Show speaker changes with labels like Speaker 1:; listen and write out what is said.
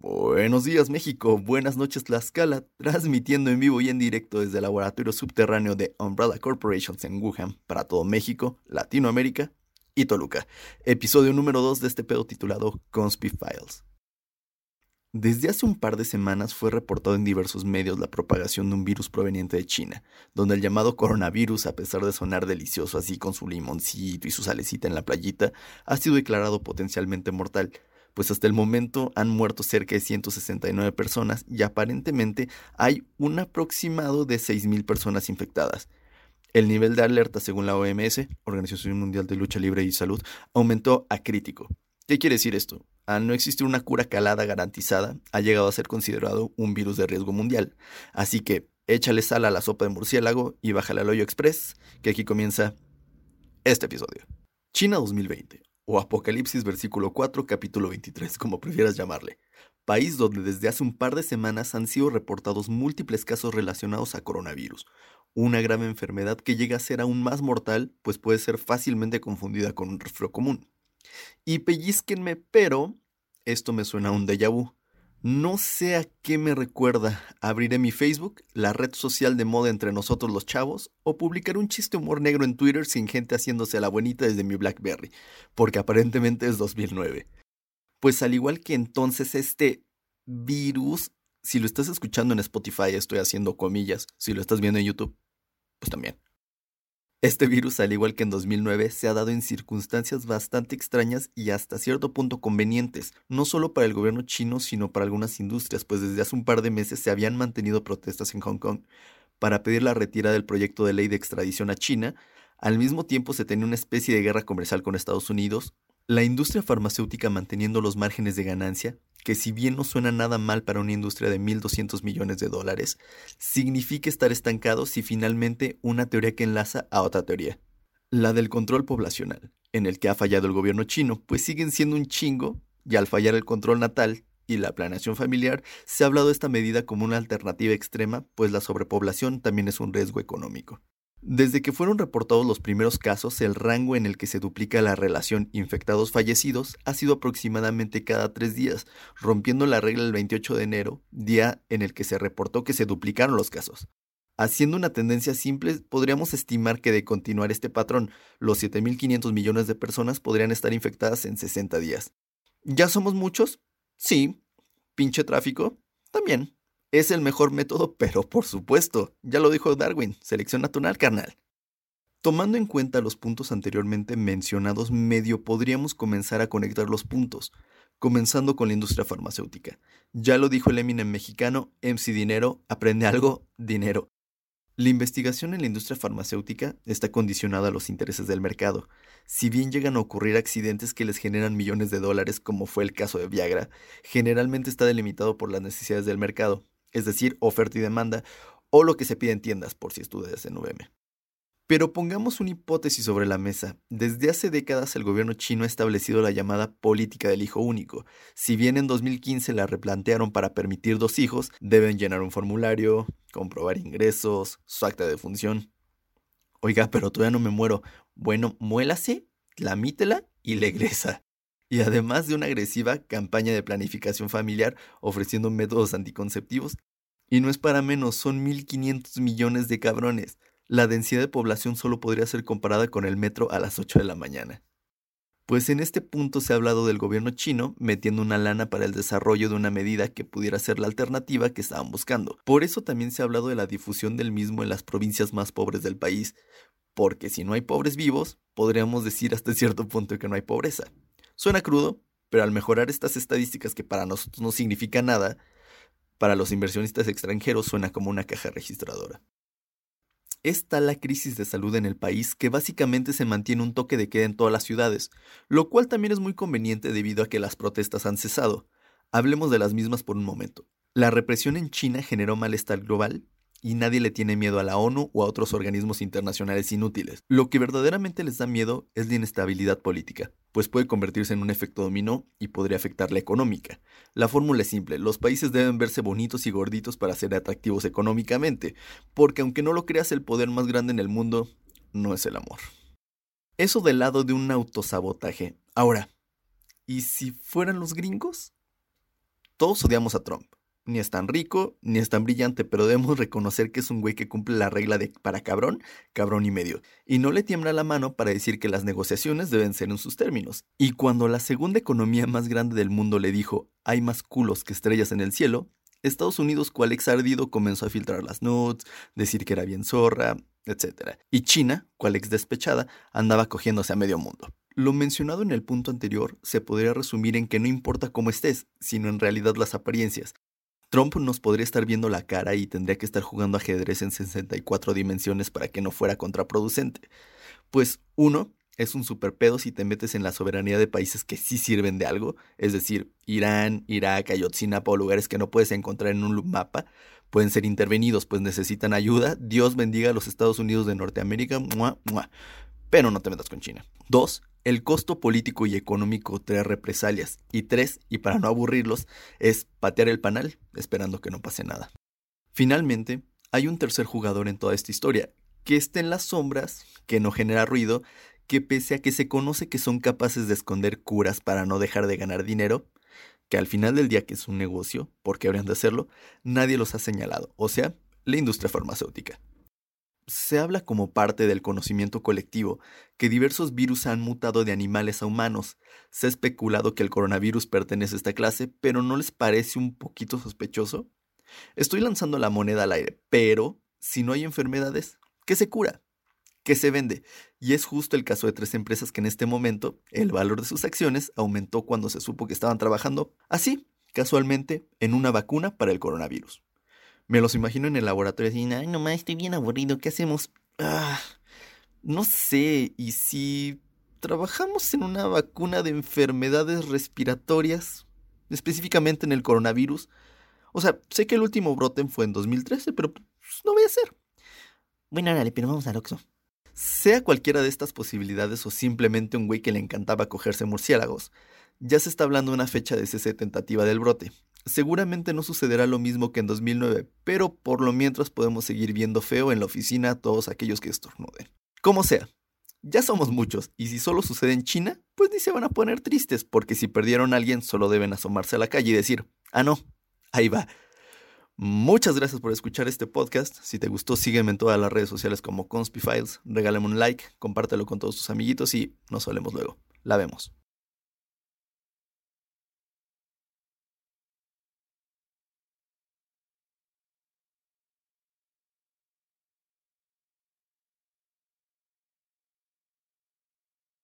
Speaker 1: Buenos días México, buenas noches Tlaxcala, transmitiendo en vivo y en directo desde el laboratorio subterráneo de Umbrella Corporations en Wuhan para todo México, Latinoamérica y Toluca. Episodio número 2 de este pedo titulado Conspi Files. Desde hace un par de semanas fue reportado en diversos medios la propagación de un virus proveniente de China, donde el llamado coronavirus, a pesar de sonar delicioso así con su limoncito y su salecita en la playita, ha sido declarado potencialmente mortal pues hasta el momento han muerto cerca de 169 personas y aparentemente hay un aproximado de 6.000 personas infectadas. El nivel de alerta, según la OMS, Organización Mundial de Lucha Libre y Salud, aumentó a crítico. ¿Qué quiere decir esto? Al no existir una cura calada garantizada, ha llegado a ser considerado un virus de riesgo mundial. Así que échale sal a la sopa de murciélago y bájale al hoyo express, que aquí comienza este episodio. China 2020 o Apocalipsis versículo 4 capítulo 23, como prefieras llamarle, país donde desde hace un par de semanas han sido reportados múltiples casos relacionados a coronavirus, una grave enfermedad que llega a ser aún más mortal, pues puede ser fácilmente confundida con un resfriado común. Y pellizquenme, pero esto me suena a un déjà vu. No sé a qué me recuerda. Abriré mi Facebook, la red social de moda entre nosotros los chavos, o publicar un chiste humor negro en Twitter sin gente haciéndose la bonita desde mi Blackberry, porque aparentemente es 2009. Pues al igual que entonces este virus, si lo estás escuchando en Spotify, estoy haciendo comillas, si lo estás viendo en YouTube, pues también. Este virus, al igual que en 2009, se ha dado en circunstancias bastante extrañas y hasta cierto punto convenientes, no solo para el gobierno chino, sino para algunas industrias, pues desde hace un par de meses se habían mantenido protestas en Hong Kong para pedir la retirada del proyecto de ley de extradición a China. Al mismo tiempo se tenía una especie de guerra comercial con Estados Unidos, la industria farmacéutica manteniendo los márgenes de ganancia, que si bien no suena nada mal para una industria de 1.200 millones de dólares, significa estar estancados y finalmente una teoría que enlaza a otra teoría, la del control poblacional, en el que ha fallado el gobierno chino, pues siguen siendo un chingo, y al fallar el control natal y la planeación familiar, se ha hablado de esta medida como una alternativa extrema, pues la sobrepoblación también es un riesgo económico. Desde que fueron reportados los primeros casos, el rango en el que se duplica la relación infectados-fallecidos ha sido aproximadamente cada tres días, rompiendo la regla el 28 de enero, día en el que se reportó que se duplicaron los casos. Haciendo una tendencia simple, podríamos estimar que de continuar este patrón, los 7.500 millones de personas podrían estar infectadas en 60 días. ¿Ya somos muchos? Sí. ¿Pinche tráfico? También. Es el mejor método, pero por supuesto, ya lo dijo Darwin, selección natural, carnal. Tomando en cuenta los puntos anteriormente mencionados, medio podríamos comenzar a conectar los puntos, comenzando con la industria farmacéutica. Ya lo dijo el Eminem mexicano, MC Dinero, aprende algo, dinero. La investigación en la industria farmacéutica está condicionada a los intereses del mercado. Si bien llegan a ocurrir accidentes que les generan millones de dólares, como fue el caso de Viagra, generalmente está delimitado por las necesidades del mercado, es decir, oferta y demanda, o lo que se pide en tiendas, por si estudias en UVM. Pero pongamos una hipótesis sobre la mesa. Desde hace décadas el gobierno chino ha establecido la llamada política del hijo único. Si bien en 2015 la replantearon para permitir dos hijos, deben llenar un formulario, comprobar ingresos, su acta de función. Oiga, pero todavía no me muero. Bueno, muélase, lamítela y legresa y además de una agresiva campaña de planificación familiar ofreciendo métodos anticonceptivos. Y no es para menos, son 1.500 millones de cabrones. La densidad de población solo podría ser comparada con el metro a las 8 de la mañana. Pues en este punto se ha hablado del gobierno chino metiendo una lana para el desarrollo de una medida que pudiera ser la alternativa que estaban buscando. Por eso también se ha hablado de la difusión del mismo en las provincias más pobres del país, porque si no hay pobres vivos, podríamos decir hasta cierto punto que no hay pobreza. Suena crudo, pero al mejorar estas estadísticas que para nosotros no significan nada, para los inversionistas extranjeros suena como una caja registradora. Es tal la crisis de salud en el país que básicamente se mantiene un toque de queda en todas las ciudades, lo cual también es muy conveniente debido a que las protestas han cesado. Hablemos de las mismas por un momento. La represión en China generó malestar global y nadie le tiene miedo a la ONU o a otros organismos internacionales inútiles. Lo que verdaderamente les da miedo es la inestabilidad política, pues puede convertirse en un efecto dominó y podría afectar la económica. La fórmula es simple, los países deben verse bonitos y gorditos para ser atractivos económicamente, porque aunque no lo creas el poder más grande en el mundo no es el amor. Eso del lado de un autosabotaje. Ahora, ¿y si fueran los gringos? Todos odiamos a Trump. Ni es tan rico, ni es tan brillante, pero debemos reconocer que es un güey que cumple la regla de para cabrón, cabrón y medio. Y no le tiembla la mano para decir que las negociaciones deben ser en sus términos. Y cuando la segunda economía más grande del mundo le dijo, hay más culos que estrellas en el cielo, Estados Unidos, cual ex ardido, comenzó a filtrar las nudes, decir que era bien zorra, etc. Y China, cual ex despechada, andaba cogiéndose a medio mundo. Lo mencionado en el punto anterior se podría resumir en que no importa cómo estés, sino en realidad las apariencias. Trump nos podría estar viendo la cara y tendría que estar jugando ajedrez en 64 dimensiones para que no fuera contraproducente. Pues uno, es un superpedo si te metes en la soberanía de países que sí sirven de algo, es decir, Irán, Irak, Ayotzinapa o lugares que no puedes encontrar en un mapa, pueden ser intervenidos, pues necesitan ayuda. Dios bendiga a los Estados Unidos de Norteamérica, pero no te metas con China. Dos, el costo político y económico trae represalias. Y tres, y para no aburrirlos, es patear el panal esperando que no pase nada. Finalmente, hay un tercer jugador en toda esta historia, que está en las sombras, que no genera ruido, que pese a que se conoce que son capaces de esconder curas para no dejar de ganar dinero, que al final del día que es un negocio, porque habrían de hacerlo, nadie los ha señalado, o sea, la industria farmacéutica se habla como parte del conocimiento colectivo que diversos virus han mutado de animales a humanos. Se ha especulado que el coronavirus pertenece a esta clase, pero ¿no les parece un poquito sospechoso? Estoy lanzando la moneda al aire, pero si no hay enfermedades, ¿qué se cura? ¿Qué se vende? Y es justo el caso de tres empresas que en este momento el valor de sus acciones aumentó cuando se supo que estaban trabajando así, casualmente, en una vacuna para el coronavirus. Me los imagino en el laboratorio y ay, nomás estoy bien aburrido, ¿qué hacemos? Ah, no sé, ¿y si trabajamos en una vacuna de enfermedades respiratorias? Específicamente en el coronavirus. O sea, sé que el último brote fue en 2013, pero pues, no voy a ser. Bueno, órale, pero vamos al Oxxo. Sea cualquiera de estas posibilidades o simplemente un güey que le encantaba cogerse murciélagos, ya se está hablando de una fecha de cese tentativa del brote, Seguramente no sucederá lo mismo que en 2009, pero por lo mientras podemos seguir viendo feo en la oficina a todos aquellos que estornuden. Como sea, ya somos muchos, y si solo sucede en China, pues ni se van a poner tristes, porque si perdieron a alguien solo deben asomarse a la calle y decir, ah no, ahí va. Muchas gracias por escuchar este podcast. Si te gustó, sígueme en todas las redes sociales como Conspifiles, regálame un like, compártelo con todos tus amiguitos y nos solemos luego. La vemos.